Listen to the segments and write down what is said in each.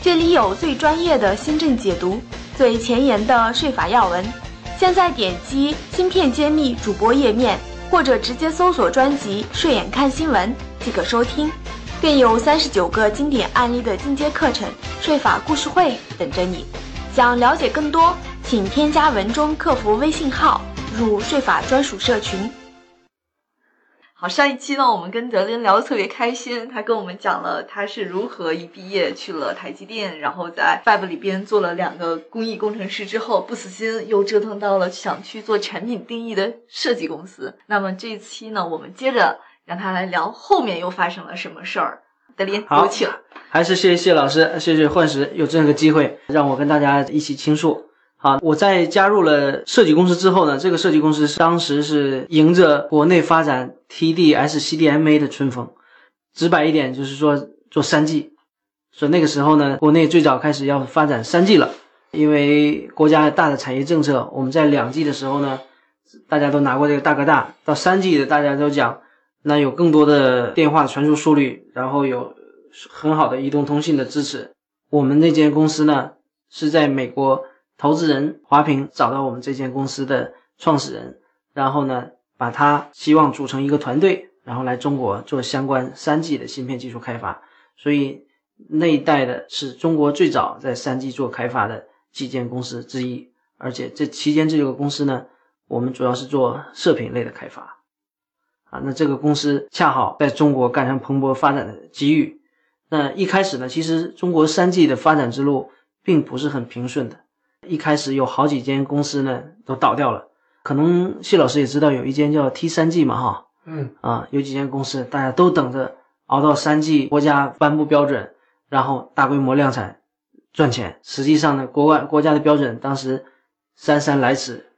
这里有最专业的新政解读，最前沿的税法要闻。现在点击“芯片揭秘”主播页面，或者直接搜索专辑“税眼看新闻”即可收听。更有三十九个经典案例的进阶课程——税法故事会等着你。想了解更多，请添加文中客服微信号，入税法专属社群。好，上一期呢，我们跟德林聊得特别开心，他跟我们讲了他是如何一毕业去了台积电，然后在 Fab 里边做了两个工艺工程师之后，不死心又折腾到了想去做产品定义的设计公司。那么这一期呢，我们接着让他来聊后面又发生了什么事儿。德林，有请。还是谢谢谢老师，谢谢幻石有这样个机会让我跟大家一起倾诉。好，我在加入了设计公司之后呢，这个设计公司当时是迎着国内发展 TD-S CDMA 的春风，直白一点就是说做三 G，所以那个时候呢，国内最早开始要发展三 G 了，因为国家大的产业政策，我们在两 G 的时候呢，大家都拿过这个大哥大，到三 G 的大家都讲，那有更多的电话传输速率，然后有很好的移动通信的支持。我们那间公司呢是在美国。投资人华平找到我们这间公司的创始人，然后呢，把他希望组成一个团队，然后来中国做相关三 G 的芯片技术开发。所以那一代的是中国最早在三 G 做开发的几间公司之一。而且这期间这个公司呢，我们主要是做射频类的开发。啊，那这个公司恰好在中国赶上蓬勃发展的机遇。那一开始呢，其实中国三 G 的发展之路并不是很平顺的。一开始有好几间公司呢都倒掉了，可能谢老师也知道有一间叫 T 三 G 嘛，哈，嗯啊，有几间公司大家都等着熬到三 G 国家颁布标准，然后大规模量产赚钱。实际上呢，国外国家的标准当时姗姗来迟，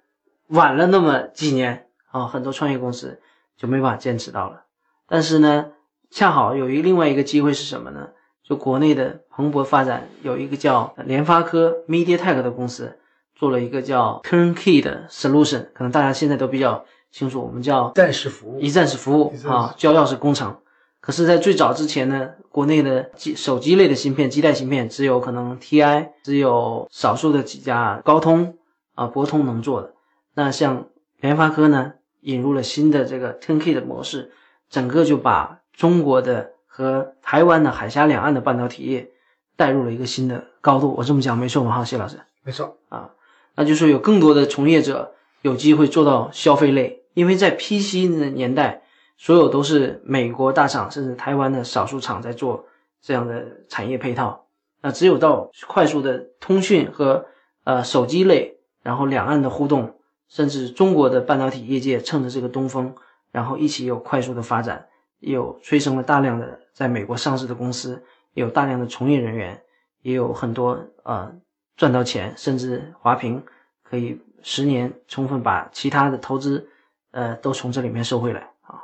晚了那么几年啊，很多创业公司就没法坚持到了。但是呢，恰好有一另外一个机会是什么呢？就国内的蓬勃发展，有一个叫联发科 MediaTek 的公司，做了一个叫 Turnkey 的 solution，可能大家现在都比较清楚，我们叫暂时服务，一站式服务啊，交钥匙工程。可是，在最早之前呢，国内的机手机类的芯片、基带芯片，只有可能 TI，只有少数的几家高通啊、博通能做的。那像联发科呢，引入了新的这个 Turnkey 的模式，整个就把中国的。和台湾的海峡两岸的半导体业带入了一个新的高度，我这么讲没错吗？哈，谢老师，没错啊，那就是有更多的从业者有机会做到消费类，因为在 PC 的年代，所有都是美国大厂甚至台湾的少数厂在做这样的产业配套，那只有到快速的通讯和呃手机类，然后两岸的互动，甚至中国的半导体业界趁着这个东风，然后一起有快速的发展。有催生了大量的在美国上市的公司，有大量的从业人员，也有很多呃赚到钱，甚至华平可以十年充分把其他的投资呃都从这里面收回来啊。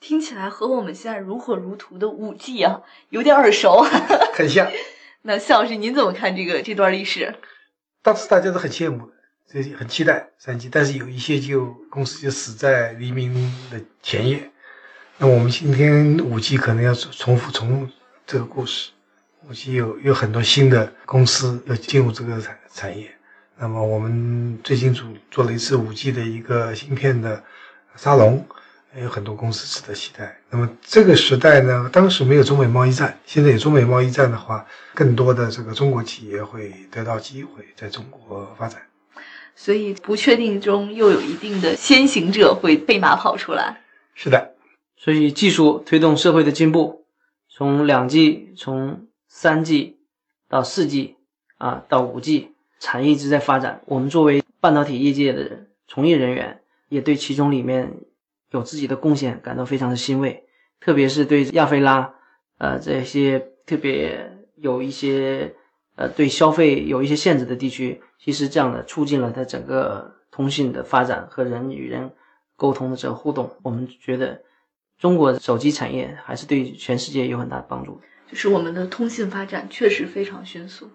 听起来和我们现在如火如荼的五 G 啊有点耳熟，很像。那谢老师您怎么看这个这段历史？当时大家都很羡慕的，这很期待三 G，但是有一些就公司就死在黎明的前夜。那我们今天五 G 可能要重复重这个故事，五 G 有有很多新的公司要进入这个产产业。那么我们最近组做了一次五 G 的一个芯片的沙龙，有很多公司值得期待。那么这个时代呢，当时没有中美贸易战，现在有中美贸易战的话，更多的这个中国企业会得到机会在中国发展。所以不确定中又有一定的先行者会飞马跑出来。是的。所以，技术推动社会的进步，从两 G、从三 G 到四 G 啊，到五 G，产业一直在发展。我们作为半导体业界的从业人员，也对其中里面有自己的贡献感到非常的欣慰。特别是对亚非拉，呃，这些特别有一些呃对消费有一些限制的地区，其实这样的促进了它整个通信的发展和人与人沟通的这个互动。我们觉得中国的手机产业还是对全世界有很大的帮助。就是我们的通信发展确实非常迅速。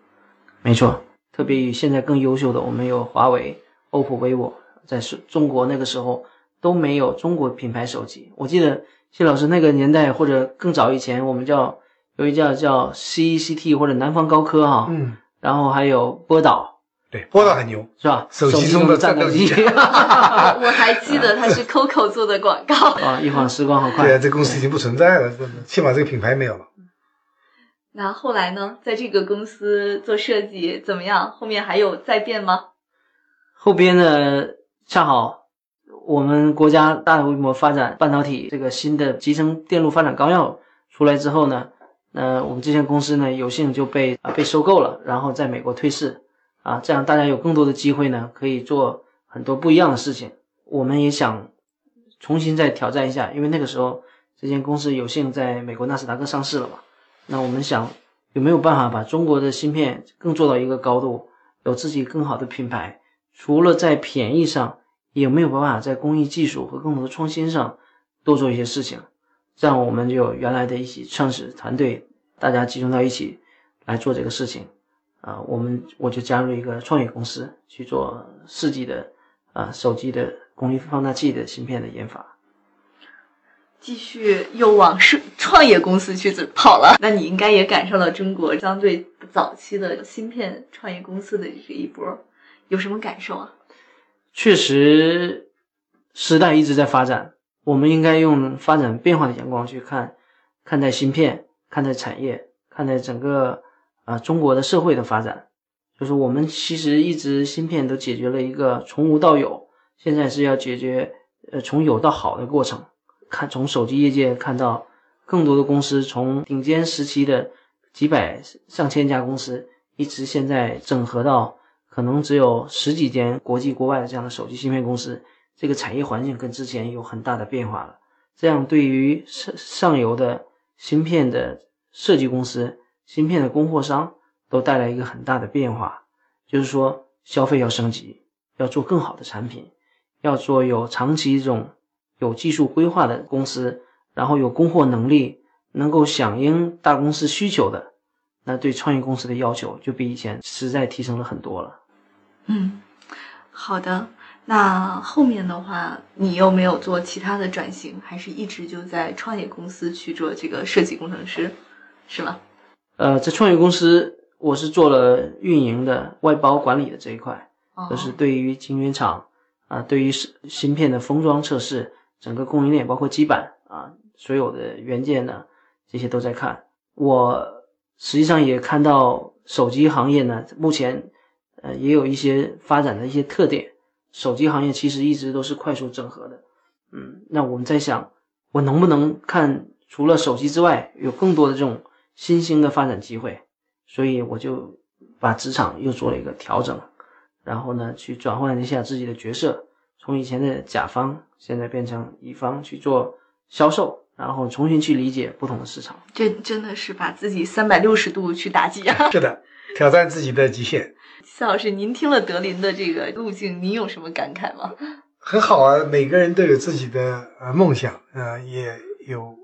没错，特别与现在更优秀的，我们有华为、OPPO、vivo，在是中国那个时候都没有中国品牌手机。我记得谢老师那个年代或者更早以前，我们叫有一叫叫 CECT 或者南方高科哈，嗯，然后还有波导，对，波导很牛，是吧？手机中中的战斗机 我还记得它是 COCO 做的广告。啊！一晃时光好快对啊，这公司已经不存在了，起码这个品牌没有了。那后来呢，在这个公司做设计怎么样？后面还有再变吗？后边呢，恰好我们国家大规模发展半导体这个新的集成电路发展纲要出来之后呢，呃，我们这间公司呢有幸就被啊被收购了，然后在美国退市啊，这样大家有更多的机会呢，可以做很多不一样的事情。我们也想重新再挑战一下，因为那个时候这间公司有幸在美国纳斯达克上市了嘛。那我们想有没有办法把中国的芯片更做到一个高度，有自己更好的品牌？除了在便宜上，有没有办法在工艺技术和更多的创新上多做一些事情？这样我们就原来的一起创始团队，大家集中到一起来做这个事情。啊，我们我就加入一个创业公司去做四 G 的啊手机的功率放大器的芯片的研发。继续又往是创业公司去跑了，那你应该也赶上了中国相对早期的芯片创业公司的这一波，有什么感受啊？确实，时代一直在发展，我们应该用发展变化的眼光去看，看待芯片，看待产业，看待整个啊、中国的社会的发展。就是我们其实一直芯片都解决了一个从无到有，现在是要解决呃从有到好的过程。看从手机业界看到更多的公司，从顶尖时期的几百上千家公司，一直现在整合到可能只有十几间国际国外的这样的手机芯片公司，这个产业环境跟之前有很大的变化了。这样对于上上游的芯片的设计公司、芯片的供货商都带来一个很大的变化，就是说消费要升级，要做更好的产品，要做有长期这种有技术规划的公司，然后有供货能力，能够响应大公司需求的，那对创业公司的要求就比以前实在提升了很多了。嗯，好的。那后面的话，你又没有做其他的转型，还是一直就在创业公司去做这个设计工程师，是吗？呃，在创业公司，我是做了运营的、外包管理的这一块，哦就是对于晶圆厂啊、对于是芯片的封装测试，整个供应链包括基板啊，所有的元件呢，这些都在看。我实际上也看到手机行业呢，目前呃也有一些发展的一些特点。手机行业其实一直都是快速整合的，嗯，那我们在想，我能不能看除了手机之外，有更多的这种新兴的发展机会？所以我就把职场又做了一个调整，然后呢，去转换一下自己的角色，从以前的甲方，现在变成乙方去做销售，然后重新去理解不同的市场。这真的是把自己三百六十度去打击啊！是的，挑战自己的极限，夏老师，您听了德林的这个路径，您有什么感慨吗？很好啊。每个人都有自己的呃梦想，呃，也有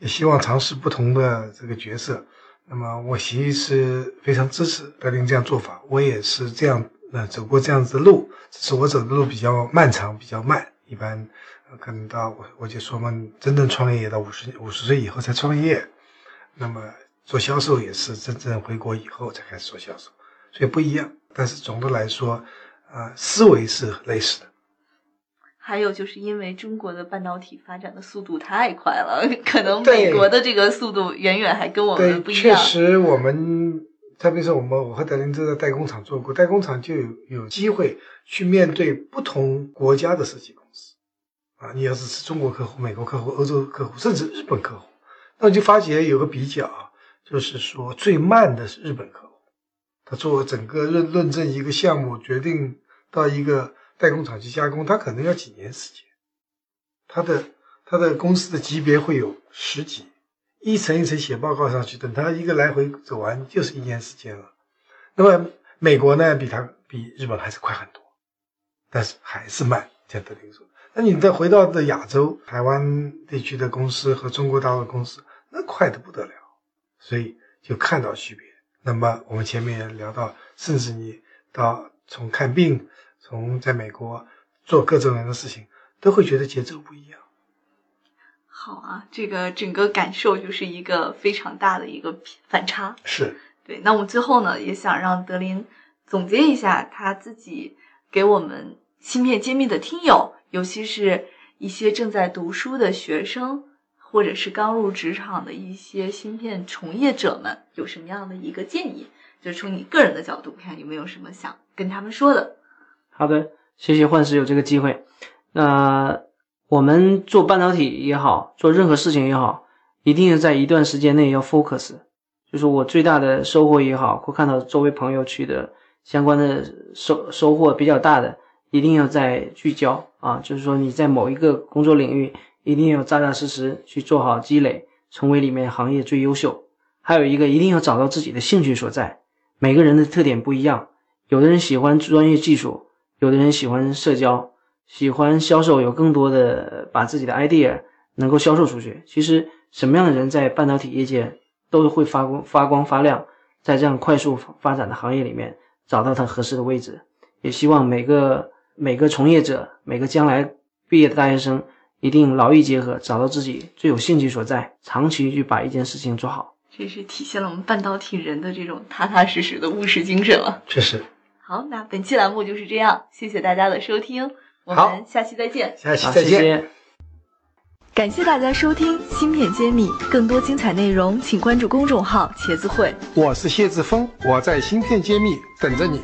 也希望尝试不同的这个角色。那么我其实非常支持德林这样做法，我也是这样呃走过这样子的路，只是我走的路比较漫长，比较慢。一般、可能到我我就说嘛，真正创业到五十五十岁以后才创业，那么做销售也是真正回国以后才开始做销售，所以不一样。但是总的来说，呃，思维是类似的。还有就是因为中国的半导体发展的速度太快了，可能美国的这个速度远远还跟我们不一样。确实我们特别是我们我和德林都在代工厂做过，代工厂就有有机会去面对不同国家的设计公司啊，你要是是中国客户、美国客户、欧洲客户，甚至日本客户，那你就发觉有个比较啊，就是说最慢的是日本客户，他做整个论论证一个项目，决定到一个代工厂去加工，他可能要几年时间，他的他的公司的级别会有十级。一层一层写报告上去，等他一个来回走完，就是一年时间了。那么美国呢，比它比日本还是快很多，但是还是慢。像德林说，那你再回到的亚洲、台湾地区的公司和中国大陆公司，那快的不得了，所以就看到区别。那么我们前面聊到，甚至你到从看病，从在美国做各种各样的事情，都会觉得节奏不一样。好啊，这个整个感受就是一个非常大的一个反差。是对。那我们最后呢，也想让德林总结一下他自己给我们芯片揭秘的听友，尤其是一些正在读书的学生，或者是刚入职场的一些芯片从业者们，有什么样的一个建议？就是从你个人的角度看，有没有什么想跟他们说的？好的，谢谢幻石有这个机会。那。我们做半导体也好，做任何事情也好，一定要在一段时间内要 focus。就是我最大的收获也好，或看到周围朋友取得相关的收收获比较大的，一定要在聚焦啊。就是说你在某一个工作领域，一定要扎扎实实去做好积累，成为里面行业最优秀。还有一个，一定要找到自己的兴趣所在。每个人的特点不一样，有的人喜欢专业技术，有的人喜欢社交。喜欢销售，有更多的把自己的 idea 能够销售出去。其实什么样的人在半导体业界都会发光发光发亮，在这样快速发展的行业里面找到他合适的位置。也希望每个每个从业者，每个将来毕业的大学生，一定劳逸结合，找到自己最有兴趣所在，长期去把一件事情做好。这是体现了我们半导体人的这种踏踏实实的务实精神了。确实。好，那本期栏目就是这样，谢谢大家的收听。我们下期再见，下期再见。感谢大家收听《芯片揭秘》，更多精彩内容请关注公众号“茄子会”。我是谢志峰，我在《芯片揭秘》等着你。